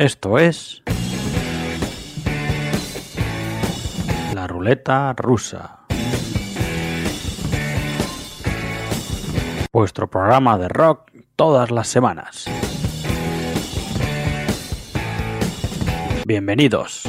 Esto es la ruleta rusa. Vuestro programa de rock todas las semanas. Bienvenidos.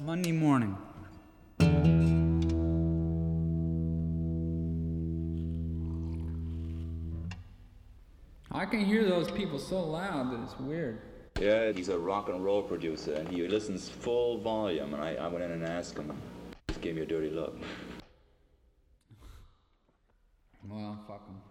Monday Morning. I can hear those people so loud that it's weird. Yeah, he's a rock and roll producer, and he listens full volume. And I, I went in and asked him. Just gave me a dirty look. Well, fuck 'em.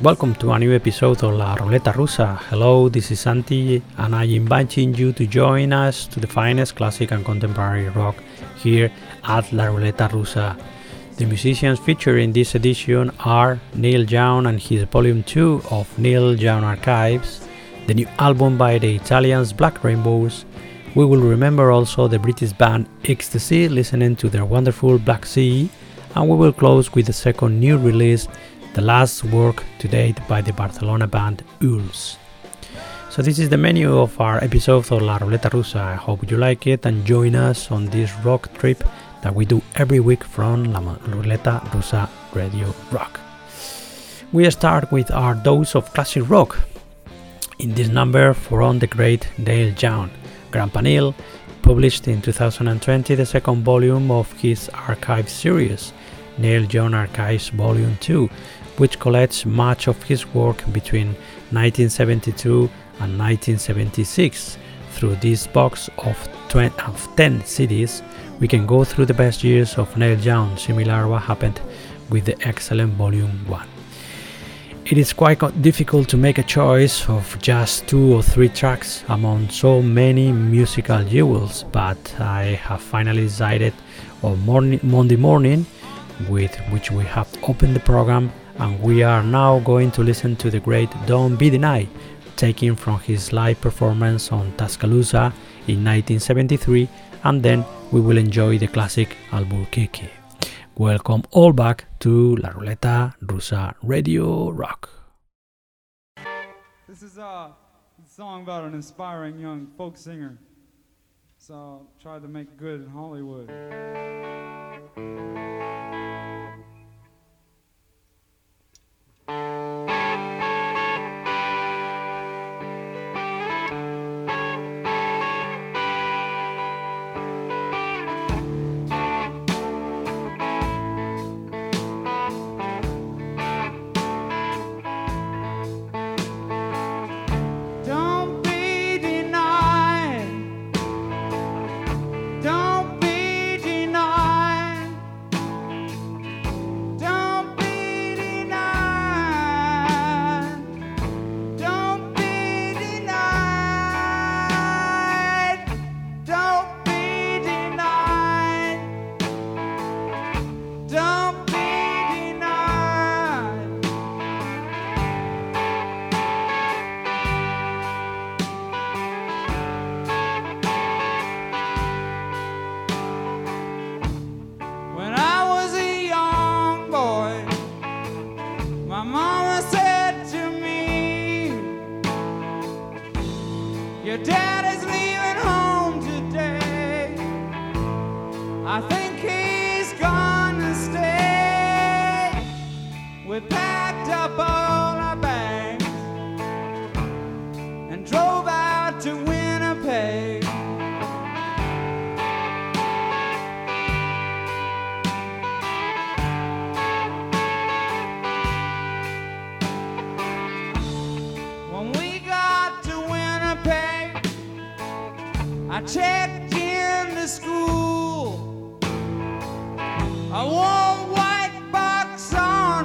Welcome to a new episode of La Ruleta Rusa. Hello, this is Santi, and I'm inviting you to join us to the finest classic and contemporary rock here at La Ruleta Rusa. The musicians featured in this edition are Neil Young and his Volume 2 of Neil Young Archives, the new album by the Italians Black Rainbows. We will remember also the British band XTC listening to their wonderful Black Sea, and we will close with the second new release, the last work to date by the Barcelona band Ulls. So this is the menu of our episode of La Ruleta Rusa. I hope you like it and join us on this rock trip that we do every week from La Ruleta Rusa Radio Rock. We start with our dose of classic rock. In this number, from the great Dale Young, Grandpa Neil published in 2020 the second volume of his archive series, Neil Young Archives Volume 2, which collects much of his work between 1972 and 1976. Through this box of, 20, of 10 CDs, we can go through the best years of Neil Young, similar what happened with the excellent Volume 1. It is quite difficult to make a choice of just two or three tracks among so many musical jewels, but I have finally decided on morning, Monday morning, with which we have opened the program and we are now going to listen to the great Don't Be Denied, taken from his live performance on Tuscaloosa in 1973, and then we will enjoy the classic Albuquerque. Welcome all back to La Ruleta Rusa Radio Rock. This is a song about an inspiring young folk singer, so I'll try to make good in Hollywood.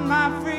my friend.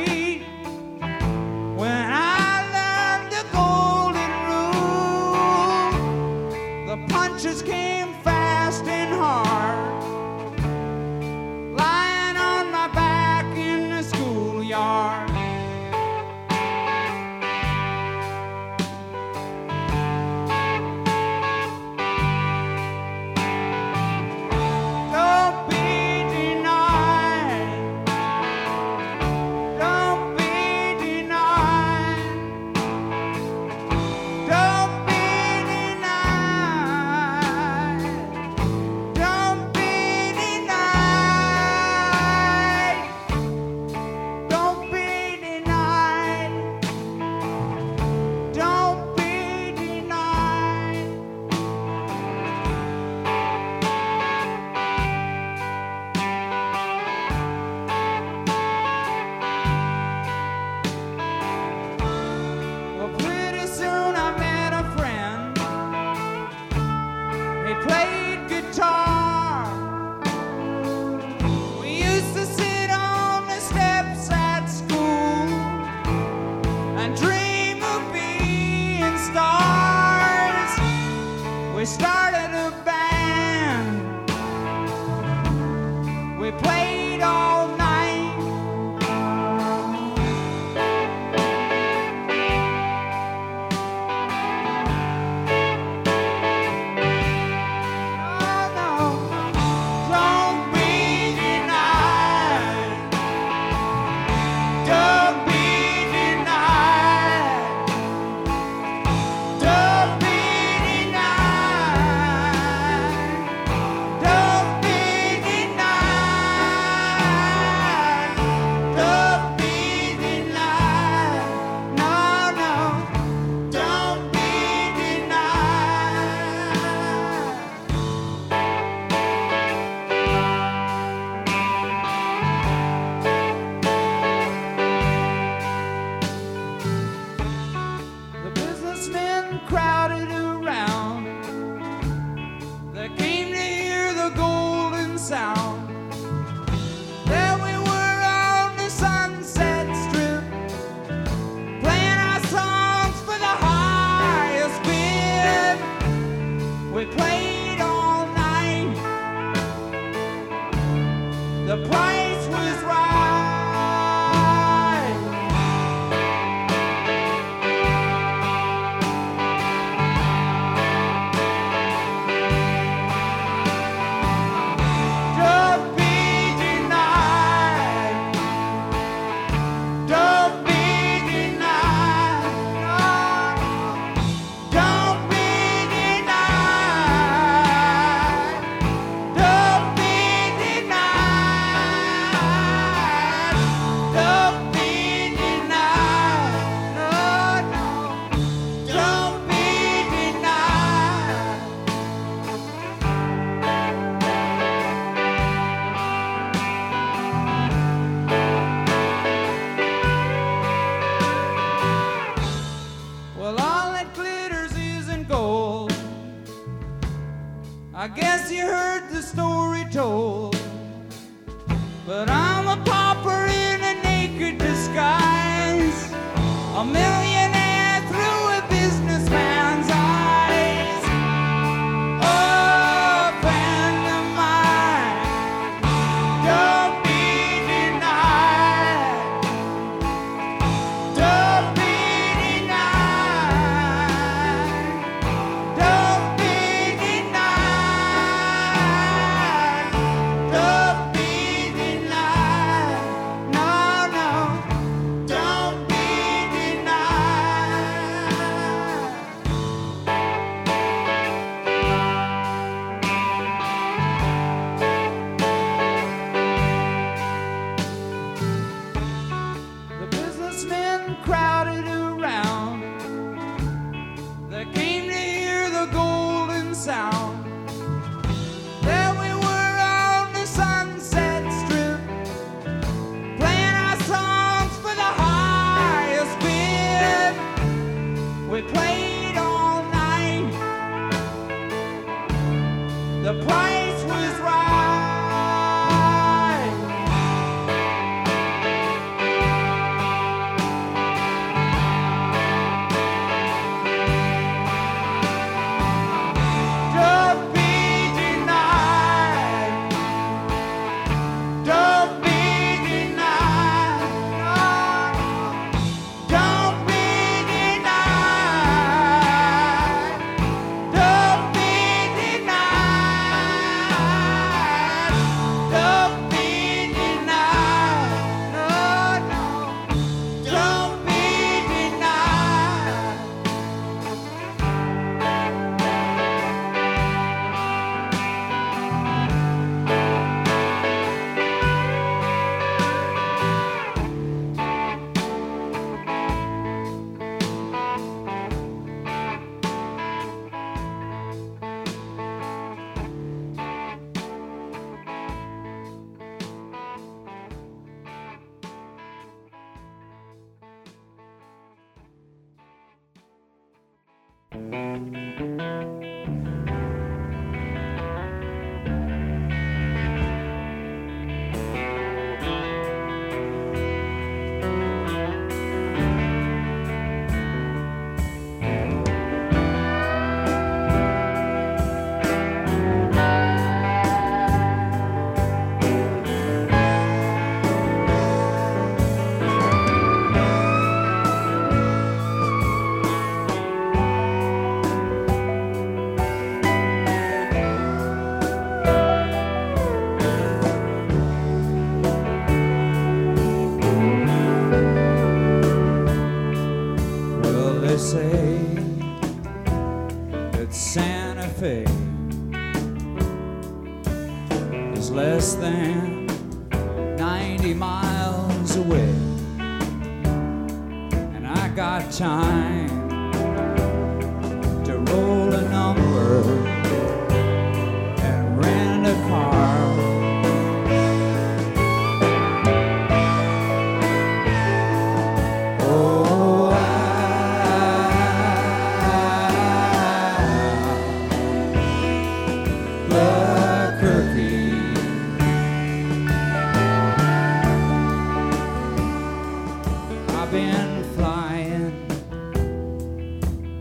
I've been flying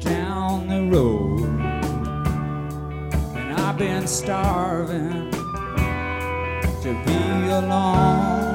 down the road, and I've been starving to be alone.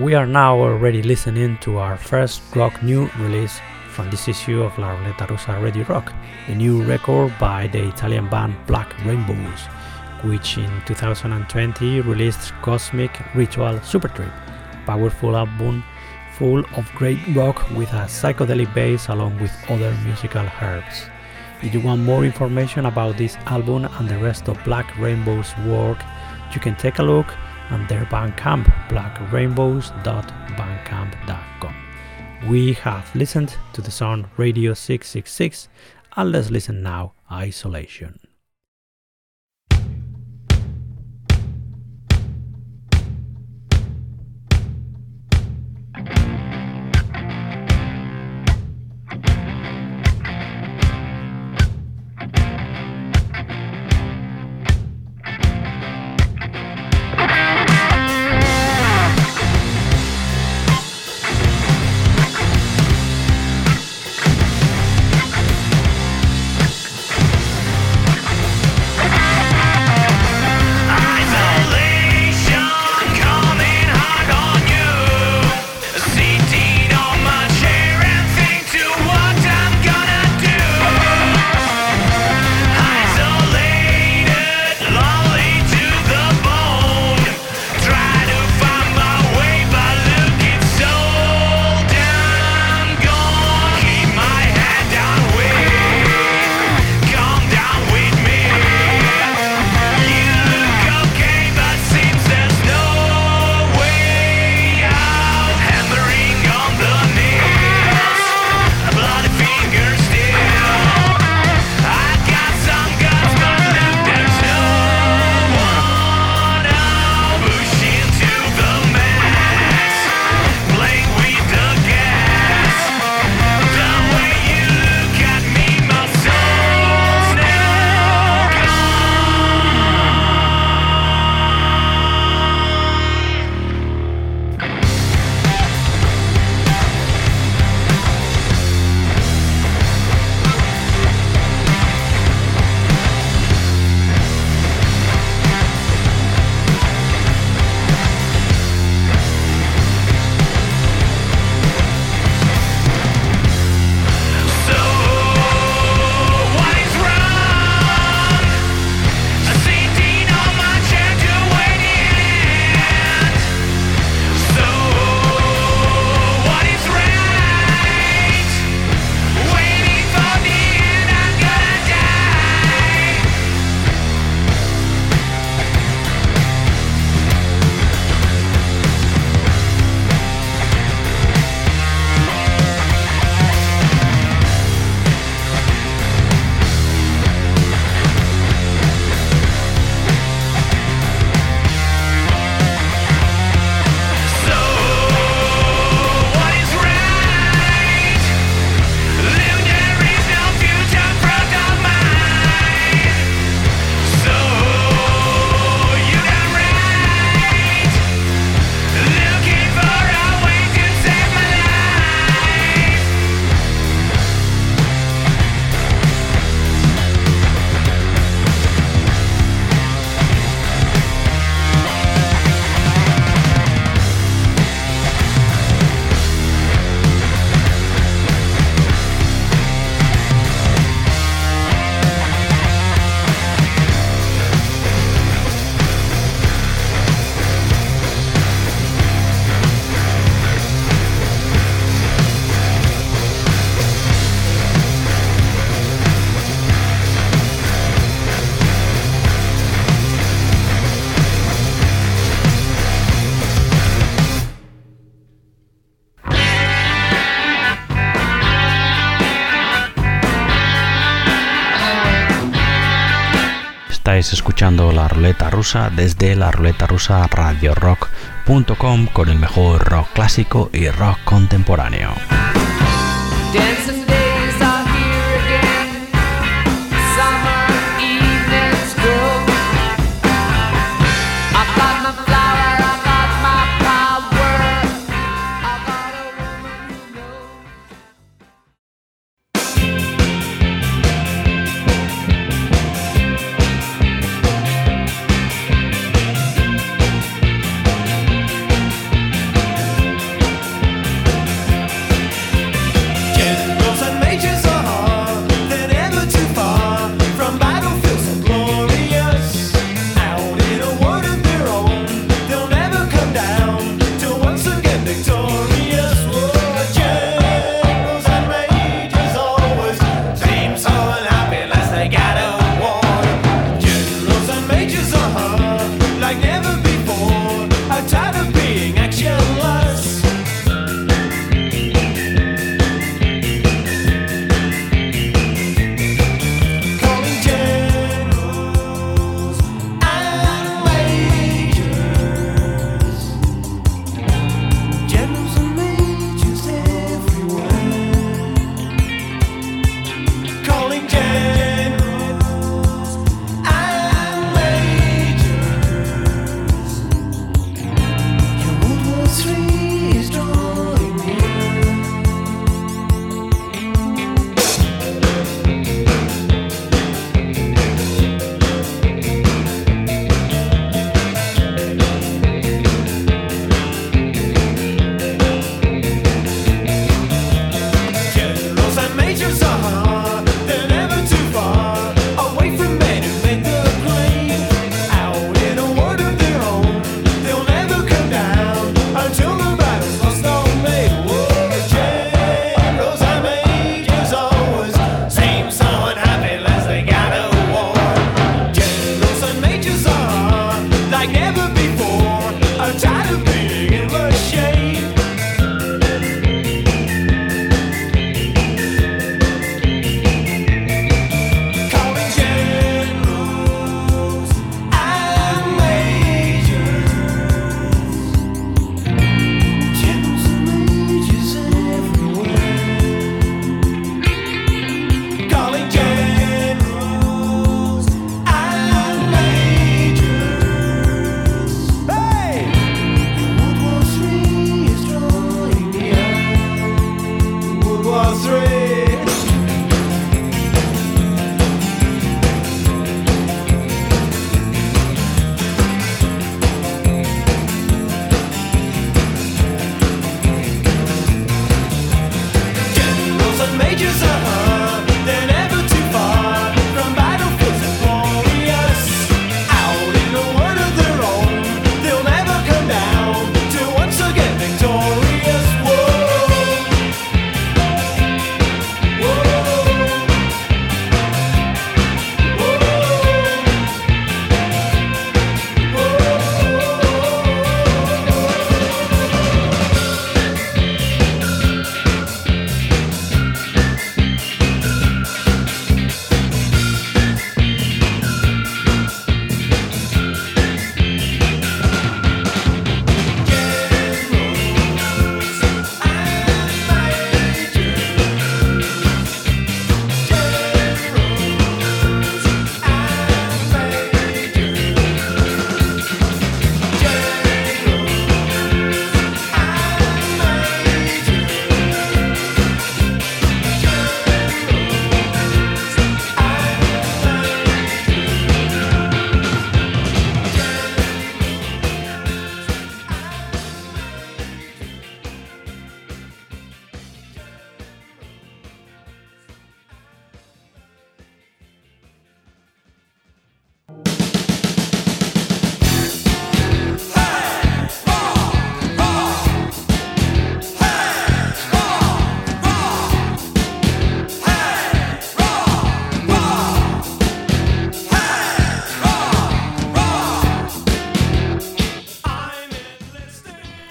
We are now already listening to our first rock new release from this issue of La Ruleta Rusa Radio Rock, a new record by the Italian band Black Rainbows. which in 2020 released Cosmic Ritual Supertrip, powerful album full of great rock with a psychedelic bass along with other musical herbs. If you want more information about this album and the rest of Black Rainbow's work, you can take a look on their Bandcamp, blackrainbows.bandcamp.com. We have listened to the song Radio 666, and let's listen now Isolation. Escuchando la ruleta rusa desde la ruleta rusa radiorock.com con el mejor rock clásico y rock contemporáneo.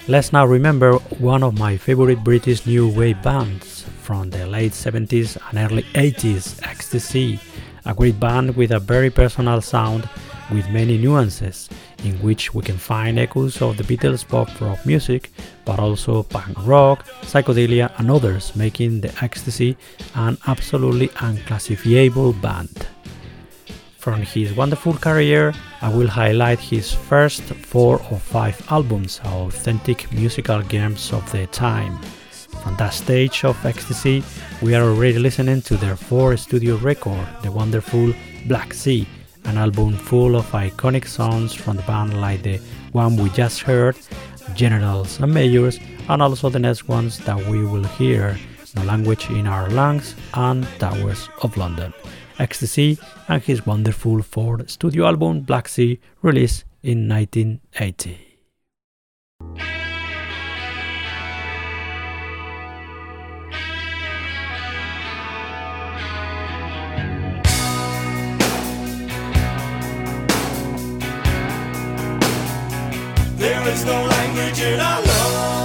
Let's now remember one of my favorite British new wave bands from the late 70s and early 80s, XTC, a great band with a very personal sound with many nuances, in which we can find echoes of the Beatles pop rock music, but also punk rock, psychedelia, and others, making the XTC an absolutely unclassifiable band. From his wonderful career, I will highlight his first four or five albums, authentic musical gems of the time. From that stage of XTC, we are already listening to their fourth studio record, the wonderful Black Sea, an album full of iconic songs from the band like the one we just heard, Generals and Majors, and also the next ones that we will hear, No Language in Our Lungs and Towers of London. XTC and his wonderful fourth studio album Black Sea, released in 1980. There is no language in our lungs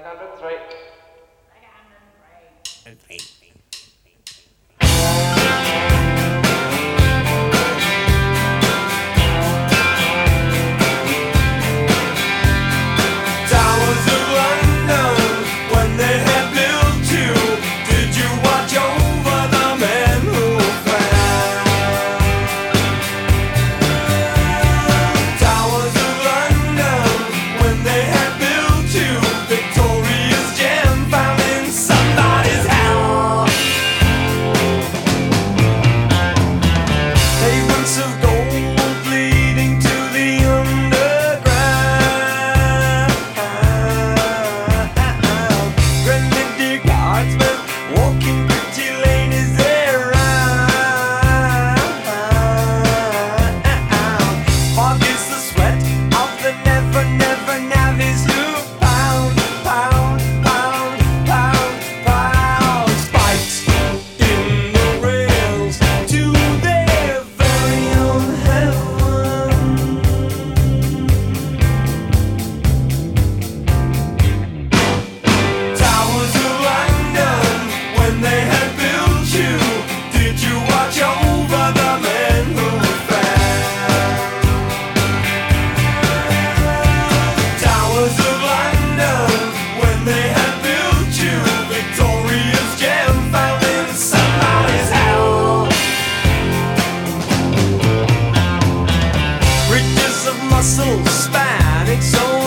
Towers muscle spanning so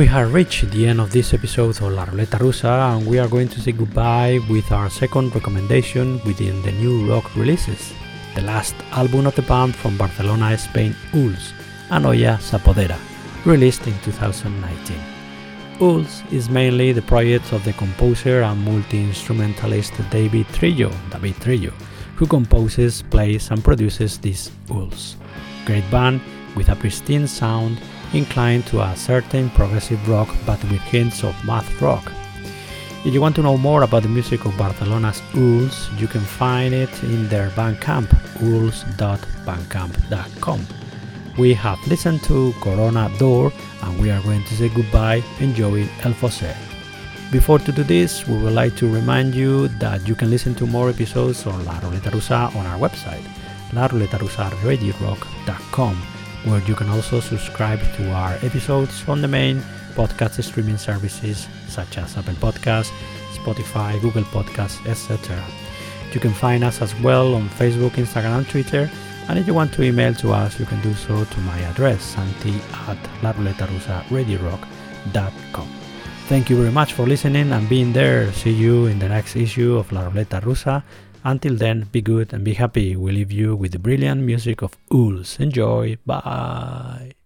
We have reached the end of this episode of La Ruleta Rusa and we are going to say goodbye with our second recommendation within the new rock releases. The last album of the band from Barcelona, Spain, Ulls, Anoia s'apodera, released in 2019. Ulls is mainly the project of the composer and multi-instrumentalist David Trillo, David Trillo, who composes, plays and produces these Ulls. Great band with a pristine sound inclined to a certain progressive rock but with hints of math rock. If you want to know more about the music of Barcelona's Ulls, you can find it in their Bandcamp, ulls.bandcamp.com. We have listened to Corona Door and we are going to say goodbye enjoying El Fosse. Before to do this, we would like to remind you that you can listen to more episodes on La Ruleta Rusa on our website, laruletarusaRadioRock.com, where you can also subscribe to our episodes on the main podcast streaming services such as Apple Podcasts, Spotify, Google Podcasts, etc. You can find us as well on Facebook, Instagram, and Twitter. And if you want to email to us, you can do so to my address, santi at laruletarusaRadioRock.com. Thank you very much for listening and being there. See you in the next issue of La Ruleta Rusa. Until then, be good and be happy. We leave you with the brilliant music of Ulls. Enjoy. Bye.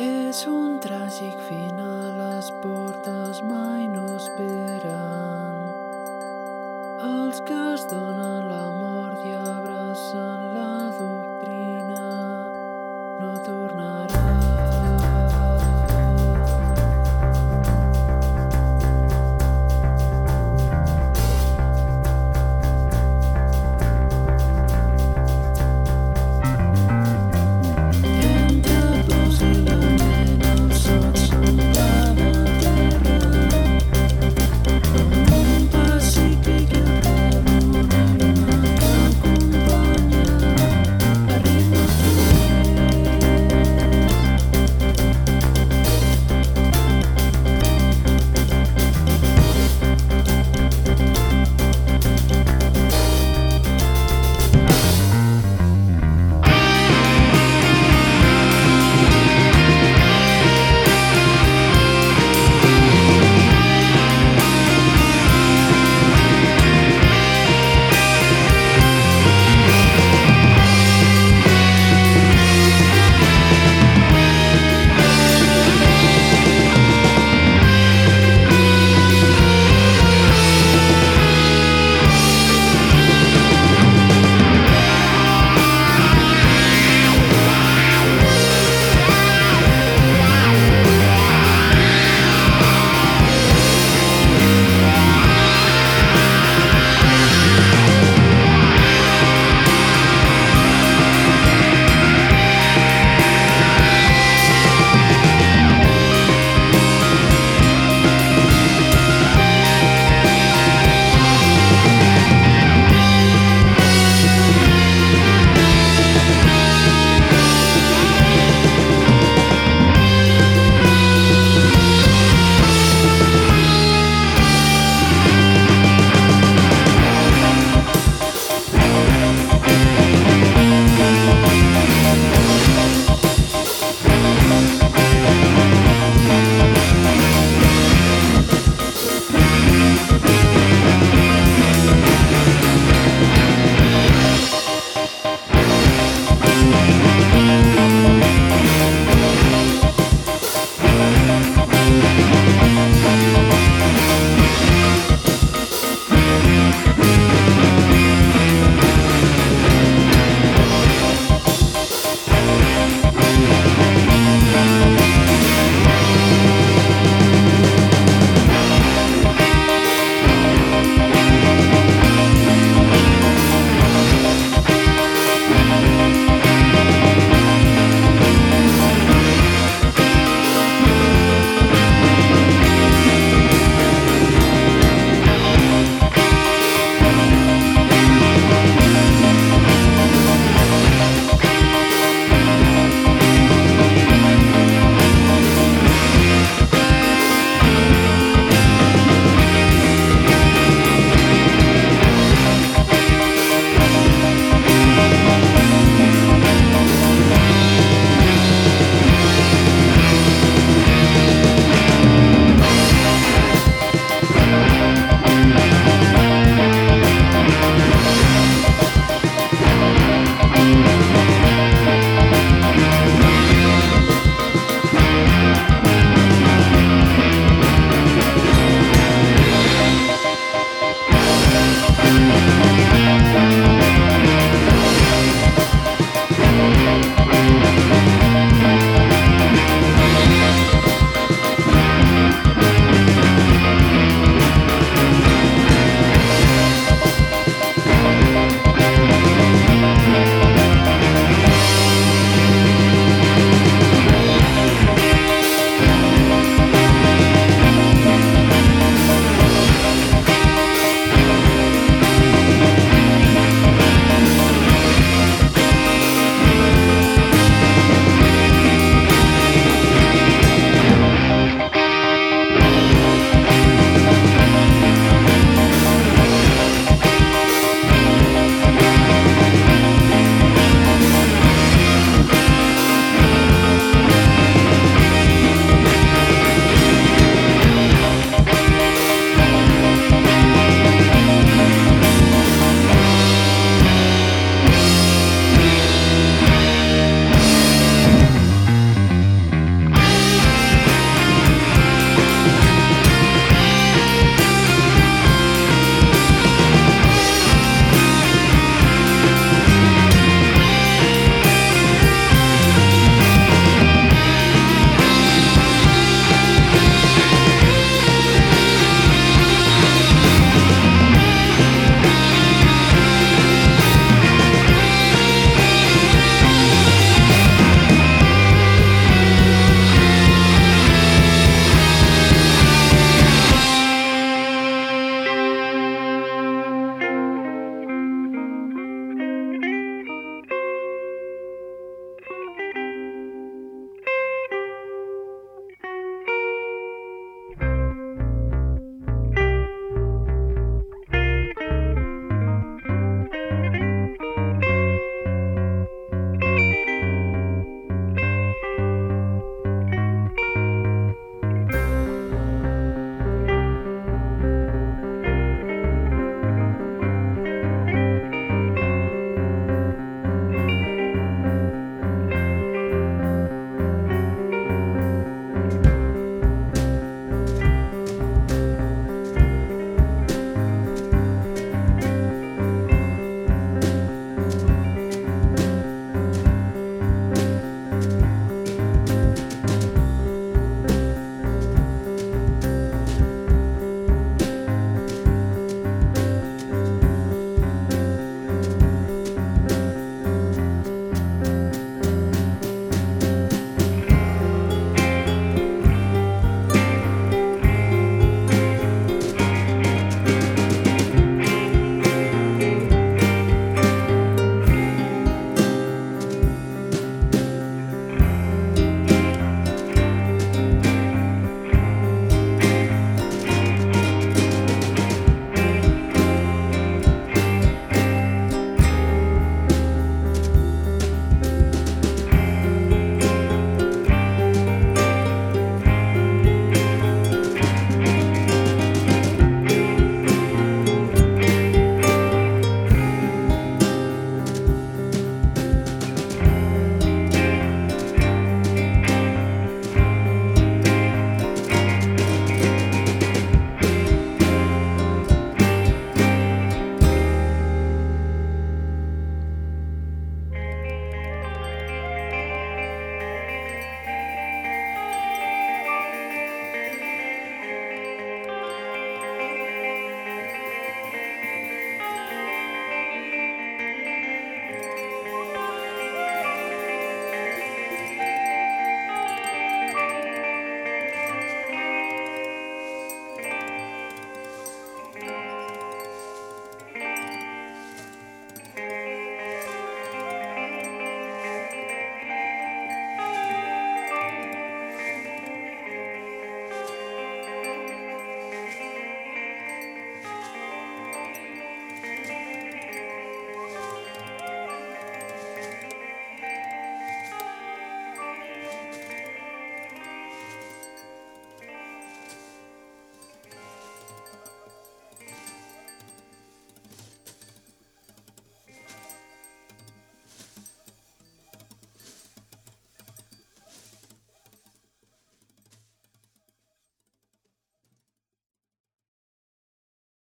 És un tràgic final, les portes mai no esperen. Els que es donen la